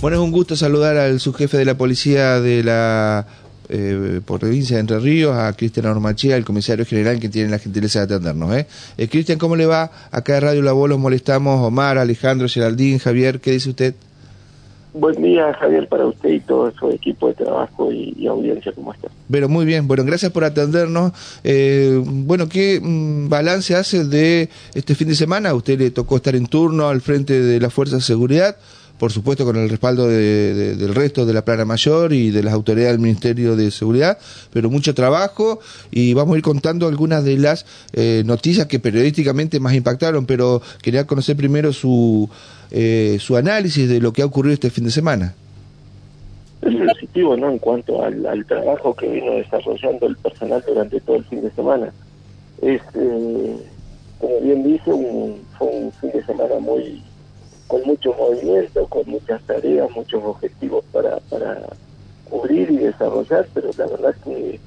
Bueno, es un gusto saludar al subjefe de la policía de la eh, provincia de Entre Ríos, a Cristian Ormachía, el comisario general que tiene la gentileza de atendernos. ¿eh? eh Cristian, ¿cómo le va? Acá de Radio La Voz los molestamos, Omar, Alejandro, Geraldín, Javier, ¿qué dice usted? Buen día, Javier, para usted y todo su equipo de trabajo y, audiencia, ¿cómo está? Pero muy bien, bueno, gracias por atendernos. Eh, bueno, ¿qué mm, balance hace de este fin de semana? usted le tocó estar en turno al frente de la Fuerza de Seguridad por supuesto con el respaldo del resto de la plana mayor y de las autoridades del Ministerio de Seguridad, pero mucho trabajo y vamos a ir contando algunas de las eh, noticias que periodísticamente más impactaron, pero quería conocer primero su, eh, su análisis de lo que ha ocurrido este fin de semana. Es positivo, ¿no? En cuanto al, trabajo que vino desarrollando el personal durante todo el fin de semana. Es, eh, como bien dice, un, fue un fin de semana muy con muchos movimientos, con muchas tareas, muchos objetivos para, para cubrir y desarrollar, pero la verdad es que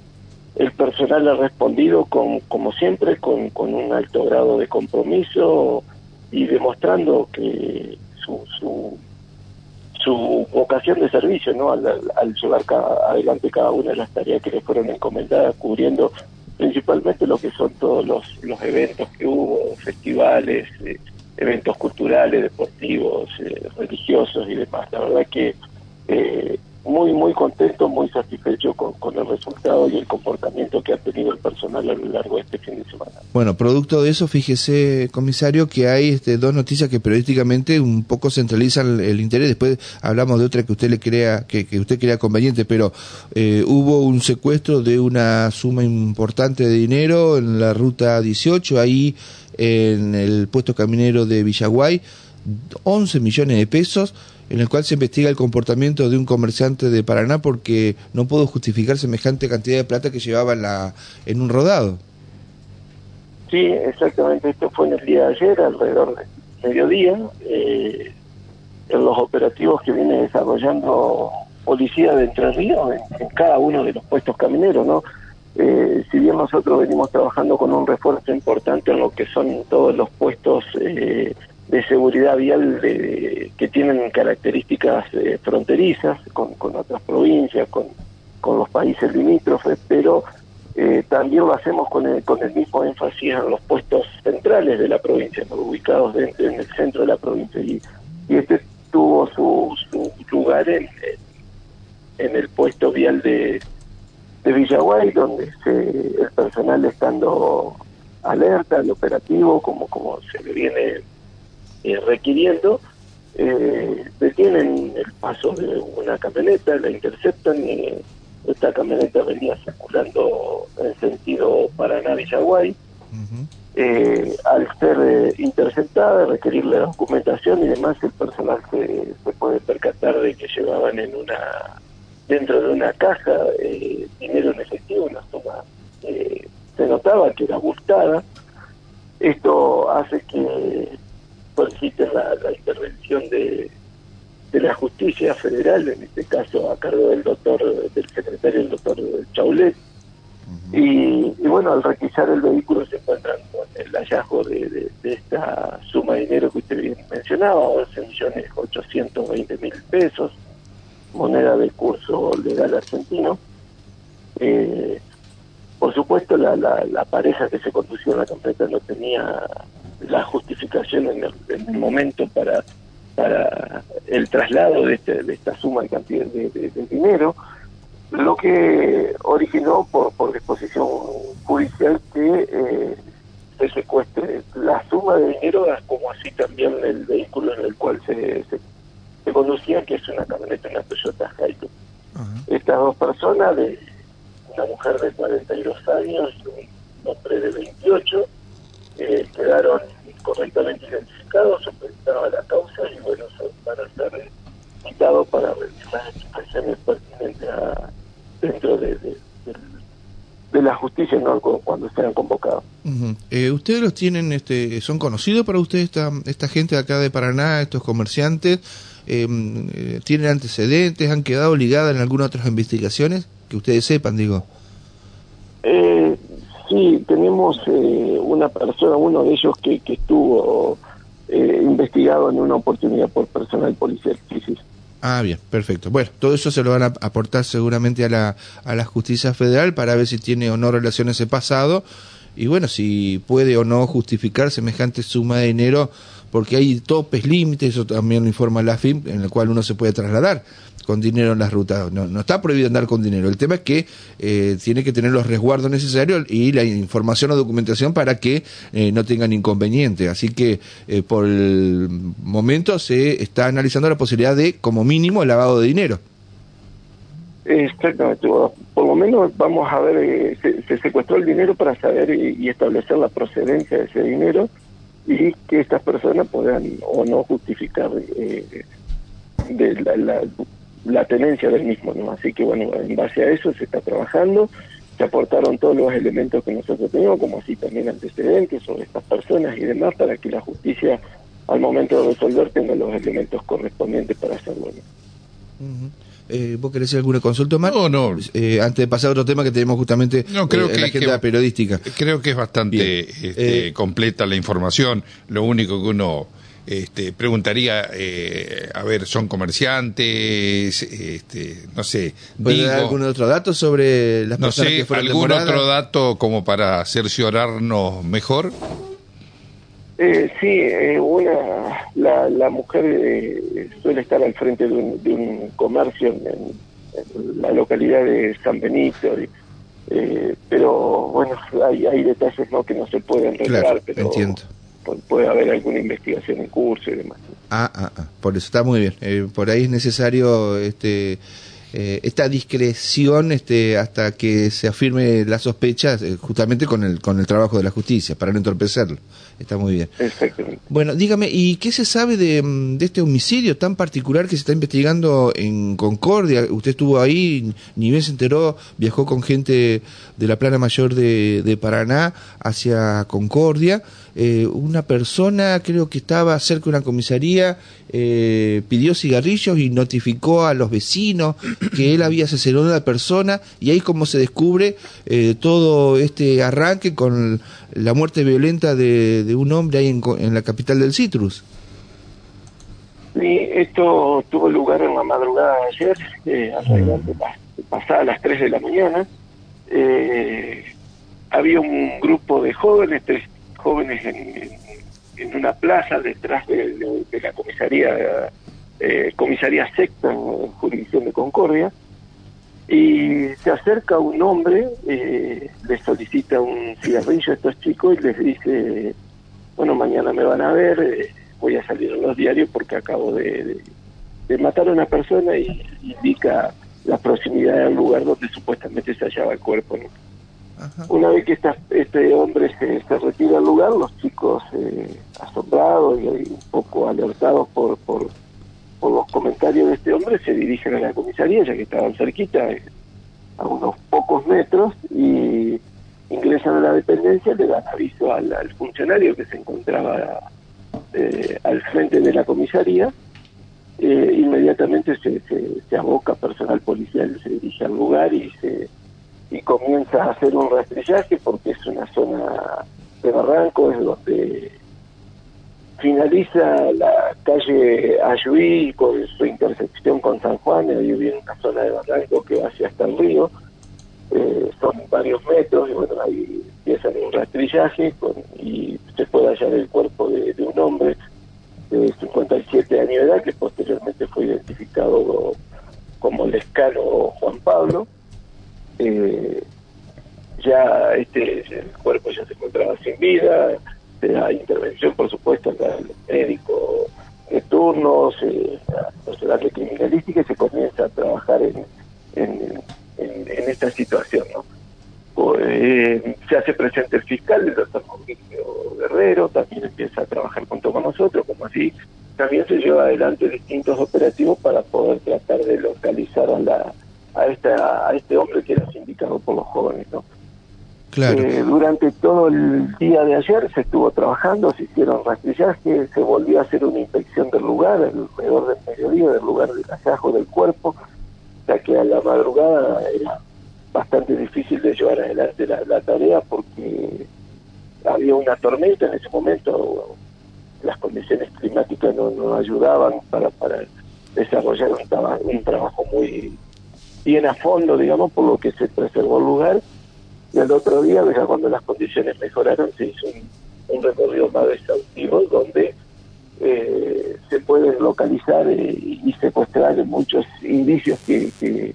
el personal ha respondido con, como siempre con, con un alto grado de compromiso y demostrando que su, su, su vocación de servicio, ¿no? Al, llevar adelante cada una de las tareas que le fueron encomendadas, cubriendo principalmente lo que son todos los, los eventos que hubo, festivales, eh, eventos culturales, deportivos, eh, religiosos y demás. La verdad que eh, muy, muy contento, muy satisfecho con, el resultado y el comportamiento que ha tenido el personal a lo largo de este fin de semana. Bueno, producto de eso, fíjese, comisario, que hay este, dos noticias que periodísticamente un poco centralizan el, interés. Después hablamos de otra que usted le crea, que, que usted crea conveniente, pero eh, hubo un secuestro de una suma importante de dinero en la ruta 18, ahí en el puesto caminero de Villaguay, 11 millones de pesos en el cual se investiga el comportamiento de un comerciante de Paraná porque no pudo justificar semejante cantidad de plata que llevaba en, la, en un rodado. Sí, exactamente. Esto fue en el día de ayer, alrededor de mediodía, eh, en los operativos que viene desarrollando Policía de Entre Ríos en, cada uno de los puestos camineros, ¿no? Eh, si bien nosotros venimos trabajando con un refuerzo importante en lo que son todos los puestos eh, de seguridad vial de, que tienen características eh, fronterizas con, con, otras provincias, con, con los países limítrofes, pero eh, también lo hacemos con el, con el mismo énfasis en los puestos centrales de la provincia, ubicados en el centro de la provincia. Y, y este tuvo su, su lugar en, en el puesto vial de, de Villaguay, donde se, el personal estando alerta, al operativo, como, como se le viene eh, requiriendo, eh, detienen el paso de una camioneta, la interceptan y esta camioneta venía circulando en sentido Paraná-Villaguay. Eh, al ser interceptada, requerir la documentación y demás, el personal se, se, puede percatar de que llevaban en una dentro de una caja dinero en efectivo, una suma se notaba que era abultada. Esto hace que soliciten la, intervención de, de la justicia federal, en este caso a cargo del doctor, del secretario, el doctor Chaulet. y, bueno, al requisar el vehículo se encuentran con el hallazgo de, esta suma de dinero que usted bien mencionaba, 11 millones 820 mil pesos, moneda de curso legal argentino. Eh, por supuesto, la, la, la, pareja que se condució en la camioneta no tenía la justificación en el, momento para para el traslado de, este, de esta suma de cantidad de, dinero, lo que originó por, por disposición judicial que eh, se secuestre la suma de dinero, como así también el vehículo en el cual se, conducía, que es una camioneta, una Toyota Hilux. Estas dos personas, de una mujer de 42 años y un hombre de 28, eh, quedaron correctamente identificados, se presentaron a la causa y bueno, van a ser citados para realizar las expresiones pertinentes dentro de, de, la justicia ¿no? cuando sean convocados. eh, ¿Ustedes los tienen, este, son conocidos para ustedes esta, esta gente de acá de Paraná, estos comerciantes? Em, eh, ¿Tienen antecedentes? ¿Han quedado ligadas en algunas otras investigaciones? Que ustedes sepan, digo. Eh, Sí, tenemos eh, una persona, uno de ellos que, que estuvo eh, investigado en una oportunidad por personal policial. Sí, sí. Ah, bien, perfecto. Bueno, todo eso se lo van a aportar seguramente a la, a la justicia federal para ver si tiene o no relación ese pasado y bueno, si puede o no justificar semejante suma de dinero, porque hay topes, límites, eso también lo informa la FIM, en el cual uno se puede trasladar con dinero en las rutas. No, está prohibido andar con dinero. El tema es que eh, tiene que tener los resguardos necesarios y la información o documentación para que eh, no tengan inconveniente. Así que eh, por el momento se está analizando la posibilidad de, como mínimo, el lavado de dinero. Exactamente, por lo menos vamos a ver, eh, se, secuestró el dinero para saber y, establecer la procedencia de ese dinero y que estas personas puedan o no justificar eh, de la, la, tenencia del mismo, ¿no? Así que bueno, en base a eso se está trabajando, se aportaron todos los elementos que nosotros tenemos, como así también antecedentes sobre estas personas y demás, para que la justicia al momento de resolver tenga los elementos correspondientes para hacerlo. Eh, ¿Vos querés hacer alguna consulta más? No, no. Eh, antes de pasar a otro tema que tenemos justamente no, creo eh, en la agenda periodística. Creo que es bastante este, eh, completa la información. Lo único que uno este, preguntaría, a ver, ¿son comerciantes? Este, no sé. Digo, algún otro dato sobre las personas que fueron ¿Algún otro dato como para cerciorarnos mejor? Eh, sí, eh, una, la, la mujer eh, suele estar al frente de un, comercio en, la localidad de San Benito, eh, pero bueno, hay, hay detalles no que no se pueden revelar, pero entiendo. puede haber alguna investigación en curso y demás. Ah, ah, ah por eso está muy bien. por ahí es necesario este eh, esta discreción este, hasta que se afirme la sospecha, eh, justamente con el, con el trabajo de la justicia, para no entorpecerlo. Está muy bien. Bueno, dígame, ¿y qué se sabe de, mm, de, este homicidio tan particular que se está investigando en Concordia? Usted estuvo ahí, ni bien se enteró, viajó con gente de la plana mayor de, de Paraná hacia Concordia. Eh, una persona, creo que estaba cerca de una comisaría, eh, pidió cigarrillos y notificó a los vecinos que él había asesinado a una persona y ahí como se descubre eh, todo este arranque con la muerte violenta de, un hombre ahí en, la capital del Citrus. Sí, esto tuvo lugar en la madrugada de ayer, eh, alrededor pasada las 3 de la mañana. había un grupo de jóvenes, tres jóvenes en, una plaza detrás de, la comisaría eh, comisaría secta en jurisdicción de Concordia y se acerca un hombre eh, le solicita un cigarrillo a estos chicos y les dice bueno mañana me van a ver voy a salir en los diarios porque acabo de, matar a una persona y indica la proximidad del lugar donde supuestamente se hallaba el cuerpo una vez que este hombre se, retira del lugar, los chicos eh, asombrados y, un poco alertados por, los comentarios de este hombre se dirigen a la comisaría, ya que estaban cerquita, eh, a unos pocos metros, y ingresan a la dependencia, le dan aviso al, funcionario que se encontraba eh, al frente de la comisaría, inmediatamente se, se aboca personal policial, se dirige al lugar se y comienza a hacer un rastrillaje porque es una zona de barranco, es donde finaliza la calle Ayuí con su intersección con San Juan, ahí viene una zona de barranco que va hacia hasta el río, eh, son varios metros y bueno, ahí empieza un rastrillaje y se puede hallar el cuerpo de, un hombre de 57 años de edad que posteriormente fue identificado como el escalo Juan Pablo eh, ya este el cuerpo ya se encontraba sin vida, se da intervención, por supuesto, al médico de turnos, eh, a de criminalística y se comienza a trabajar en, esta situación. ¿no? Eh, se hace presente el fiscal, el doctor Mauricio Guerrero, también empieza a trabajar junto con nosotros, como así también se lleva adelante distintos operativos para poder tratar de localizar a la a, esta, a este hombre que era sindicado por los jóvenes. ¿no? Claro. Eh, durante todo el día de ayer se estuvo trabajando, se hicieron rastrillajes, se volvió a hacer una inspección del lugar, alrededor del mediodía, del lugar del hallazgo del cuerpo, ya que a la madrugada era bastante difícil de llevar adelante la, tarea porque había una tormenta en ese momento, las condiciones climáticas no, no ayudaban para, para desarrollar un, trabajo muy bien a fondo, digamos, por lo que se preservó el lugar. Y el otro día, ya cuando las condiciones mejoraron, se hizo un, recorrido más exhaustivo donde eh, se pueden localizar eh, y secuestrar muchos indicios que, que,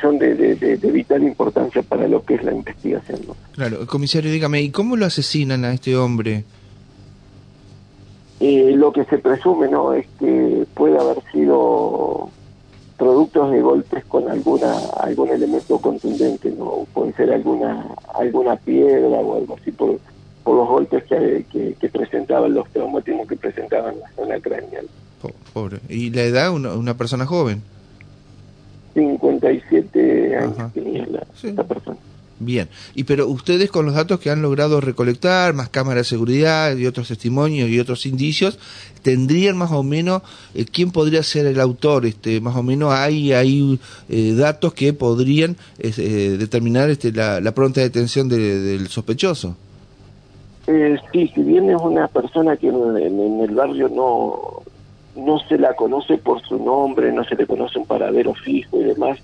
son de, de, vital importancia para lo que es la investigación. Claro, comisario, dígame, ¿y cómo lo asesinan a este hombre? Eh, lo que se presume no es que puede haber sido productos de golpes con alguna algún elemento contundente no puede ser alguna alguna piedra o algo así por, por los golpes que, que, presentaban los traumatismos que presentaban la zona craneal. Pobre. Y la edad una, una persona joven 57 años tenía la, persona Bien, y pero ustedes con los datos que han logrado recolectar, más cámaras de seguridad y otros testimonios y otros indicios, tendrían más o menos eh, quién podría ser el autor, este, más o menos hay hay eh, datos que podrían eh, determinar este, la, pronta detención del sospechoso. sí, si bien es una persona que en, el barrio no no se la conoce por su nombre, no se le conoce un paradero fijo y demás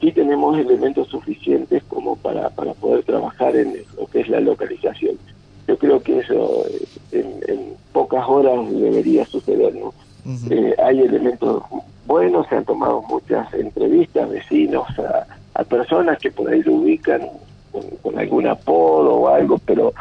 sí tenemos elementos suficientes como para, para poder trabajar en lo que es la localización. Yo creo que eso eh, en, pocas horas debería suceder, ¿no? Eh, hay elementos buenos, se han tomado muchas entrevistas, vecinos, a, personas que por ahí lo ubican con, algún apodo o algo, pero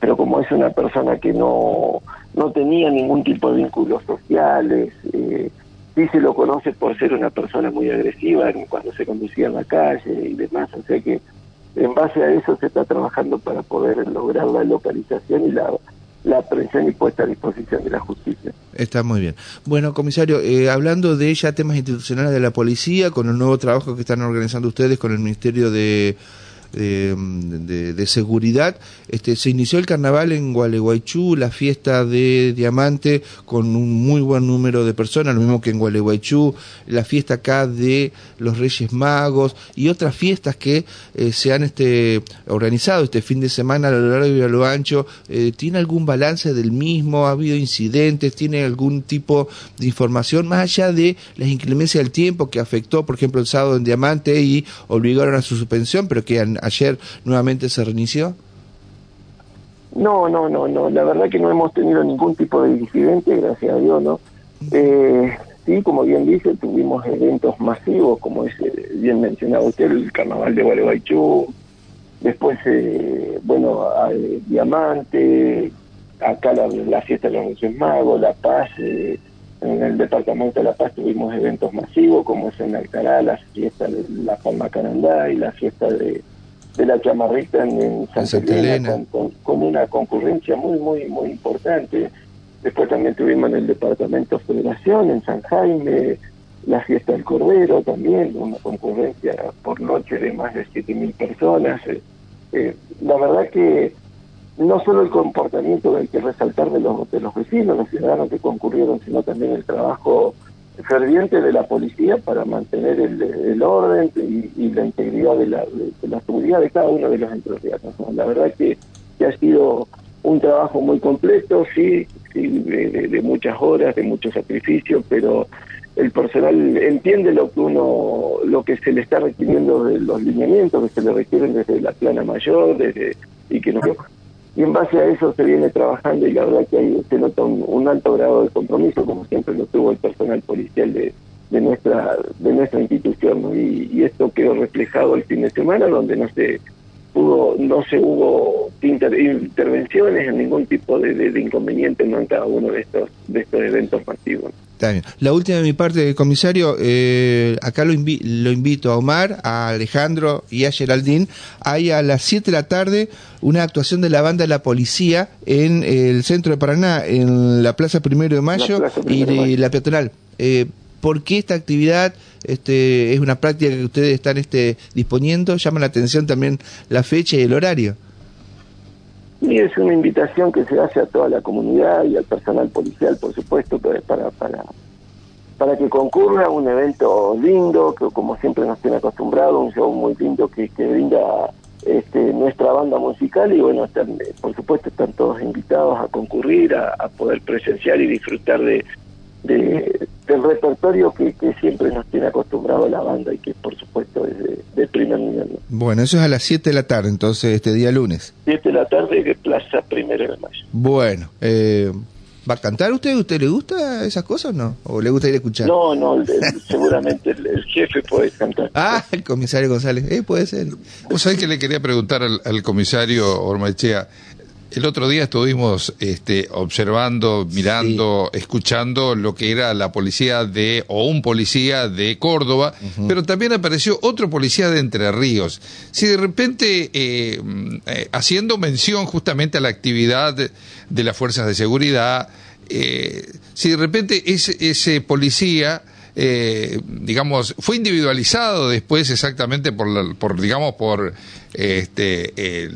pero como es una persona que no, no tenía ningún tipo de vínculos sociales, eh, sí se lo conoce por ser una persona muy agresiva cuando se conducía en la calle y demás, o sea que en base a eso se está trabajando para poder lograr la localización y la, la aprehensión y puesta a disposición de la justicia. Está muy bien. Bueno, comisario, eh, hablando de ya temas institucionales de la policía, con el nuevo trabajo que están organizando ustedes con el Ministerio de de, seguridad. Este, se inició el carnaval en Gualeguaychú, la fiesta de Diamante con un muy buen número de personas, lo mismo que en Gualeguaychú, la fiesta acá de los Reyes Magos y otras fiestas que eh, se han este, organizado este fin de semana a lo largo y a lo ancho. Eh, ¿Tiene algún balance del mismo? ¿Ha habido incidentes? ¿Tiene algún tipo de información más allá de las inclemencias del tiempo que afectó, por ejemplo, el sábado en Diamante y obligaron a su suspensión, pero que han, ayer nuevamente se reinició? No, no, no, no. La verdad que no hemos tenido ningún tipo de incidente, gracias a Dios, ¿no? Eh, sí, como bien dice, tuvimos eventos masivos, como es eh, bien mencionado usted, el Carnaval de Gualeguaychú, después, eh, bueno, Diamante, acá la, fiesta de los Reyes Magos, La Paz, en el departamento de La Paz tuvimos eventos masivos, como es en Alcará, la fiesta de La Palma Canandá y la fiesta de de la chamarrita en, Santa, Elena, Con, una concurrencia muy, muy, muy importante. Después también tuvimos en el departamento Federación, en San Jaime, la fiesta del Cordero también, una concurrencia por noche de más de 7.000 personas. Eh, eh, la verdad que no solo el comportamiento hay que resaltar de los, de los vecinos, los ciudadanos que concurrieron, sino también el trabajo ferviente de la policía para mantener el, orden y, la integridad de la, la, seguridad de cada uno de los entrerrianos. La verdad que, que, ha sido un trabajo muy completo, sí, de, muchas horas, de mucho sacrificio, pero el personal entiende lo que uno, lo que se le está requiriendo de los lineamientos que se le requieren desde la plana mayor, desde y que no y en base a eso se viene trabajando y la verdad que ahí se nota un, alto grado de compromiso, como siempre lo tuvo el personal policial de, de nuestra de nuestra institución y, esto quedó reflejado el fin de semana donde no se pudo no se hubo intervenciones en ningún tipo de, de, inconveniente en cada uno de estos de estos eventos masivos la última de mi parte, comisario, eh, acá lo, lo invito a Omar, a Alejandro y a Geraldine. Hay a las 7 de la tarde una actuación de la banda de la policía en el centro de Paraná, en la Plaza Primero de Mayo y la peatonal. Eh, ¿Por qué esta actividad este, es una práctica que ustedes están este, disponiendo? Llama la atención también la fecha y el horario. Y es una invitación que se hace a toda la comunidad y al personal policial, por supuesto, para, para, para que concurra un evento lindo, que como siempre nos tiene acostumbrado, un show muy lindo que, que brinda este, nuestra banda musical y bueno, por supuesto están todos invitados a concurrir, a, poder presenciar y disfrutar de, de, del repertorio que, siempre nos tiene acostumbrado la banda y que por supuesto es de, primer nivel. Bueno, eso es a las 7 de la tarde, entonces este día lunes. 7 de la tarde de Plaza Primero de Mayo. Bueno, eh, ¿va a cantar usted? ¿Usted le gusta esas cosas o no? ¿O le gusta ir a escuchar? No, no, seguramente el, jefe puede cantar. Ah, el comisario González, eh, puede ser. ¿Vos sabés que le quería preguntar al, al comisario Ormachea? El otro día estuvimos este, observando, mirando, escuchando lo que era la policía de, o un policía de Córdoba, pero también apareció otro policía de Entre Ríos. Si de repente, eh, eh, haciendo mención justamente a la actividad de, las fuerzas de seguridad, eh, si de repente ese, ese policía eh, digamos, fue individualizado después exactamente por, por digamos, por, este,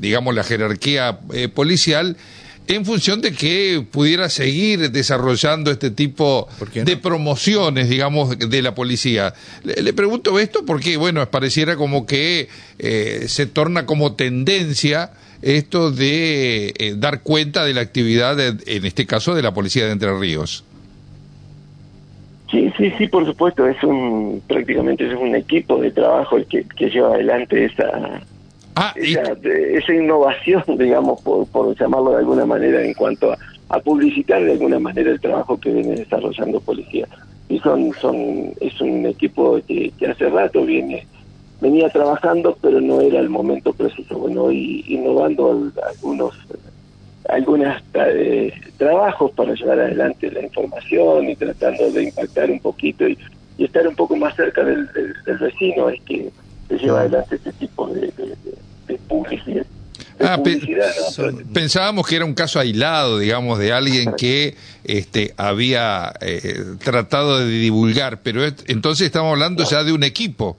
digamos, la jerarquía eh, policial en función de que pudiera seguir desarrollando este tipo de promociones, digamos, de la policía. Le, pregunto esto porque, bueno, pareciera como que eh, se torna como tendencia esto de eh, dar cuenta de la actividad, en este caso, de la policía de Entre Ríos. Sí, sí, sí, por supuesto, es un prácticamente es un equipo de trabajo el que, lleva adelante esa, ah, esa, innovación, digamos, por, por llamarlo de alguna manera, en cuanto a, publicitar de alguna manera el trabajo que viene desarrollando policía. Y son, son, es un equipo que, hace rato viene venía trabajando, pero no era el momento preciso. Bueno, y innovando algunos algunos eh, trabajos para llevar adelante la información y tratando de impactar un poquito y, estar un poco más cerca del, vecino es que se lleva adelante este tipo de, publicidad. Ah, pensábamos que era un caso aislado, digamos, de alguien que este, había eh, tratado de divulgar, pero entonces estamos hablando ya de un equipo.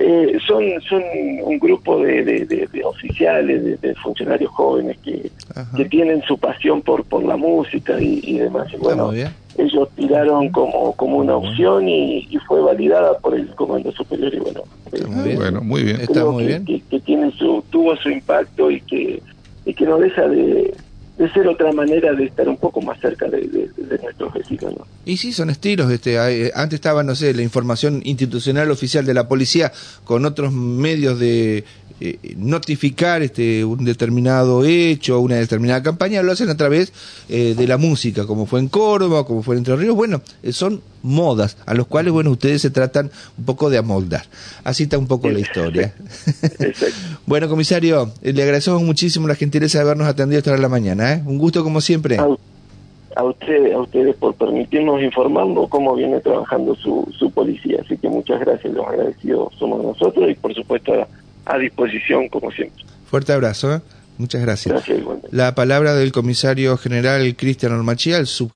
Eh, son, son un grupo de, de, oficiales, de, funcionarios jóvenes que, que, tienen su pasión por, por la música y, demás. Y bueno, ellos tiraron como, como una opción y, fue validada por el Comando Superior. Y bueno, muy bueno, muy bien. Está muy bien. Que, tiene su, tuvo su impacto y que, y que no deja de, de ser otra manera de estar un poco más cerca de, nuestros vecinos. Y sí, son estilos. Este, eh, antes estaba, no sé, la información institucional oficial de la policía con otros medios de eh, notificar este, un determinado hecho, una determinada campaña, lo hacen a través eh, de la música, como fue en Córdoba, como fue en Entre Ríos. Bueno, eh, son modas a los cuales, bueno, ustedes se tratan un poco de amoldar. Así está un poco la historia. bueno, comisario, le agradecemos muchísimo la gentileza de habernos atendido esta hora de la mañana. Un gusto como siempre. A, usted, a ustedes por permitirnos informarnos cómo viene trabajando su, su policía. Así que muchas gracias, los agradecidos somos nosotros y por supuesto a disposición como siempre. Fuerte abrazo, ¿eh? muchas gracias. La palabra del comisario general Cristian Ormachía, el sub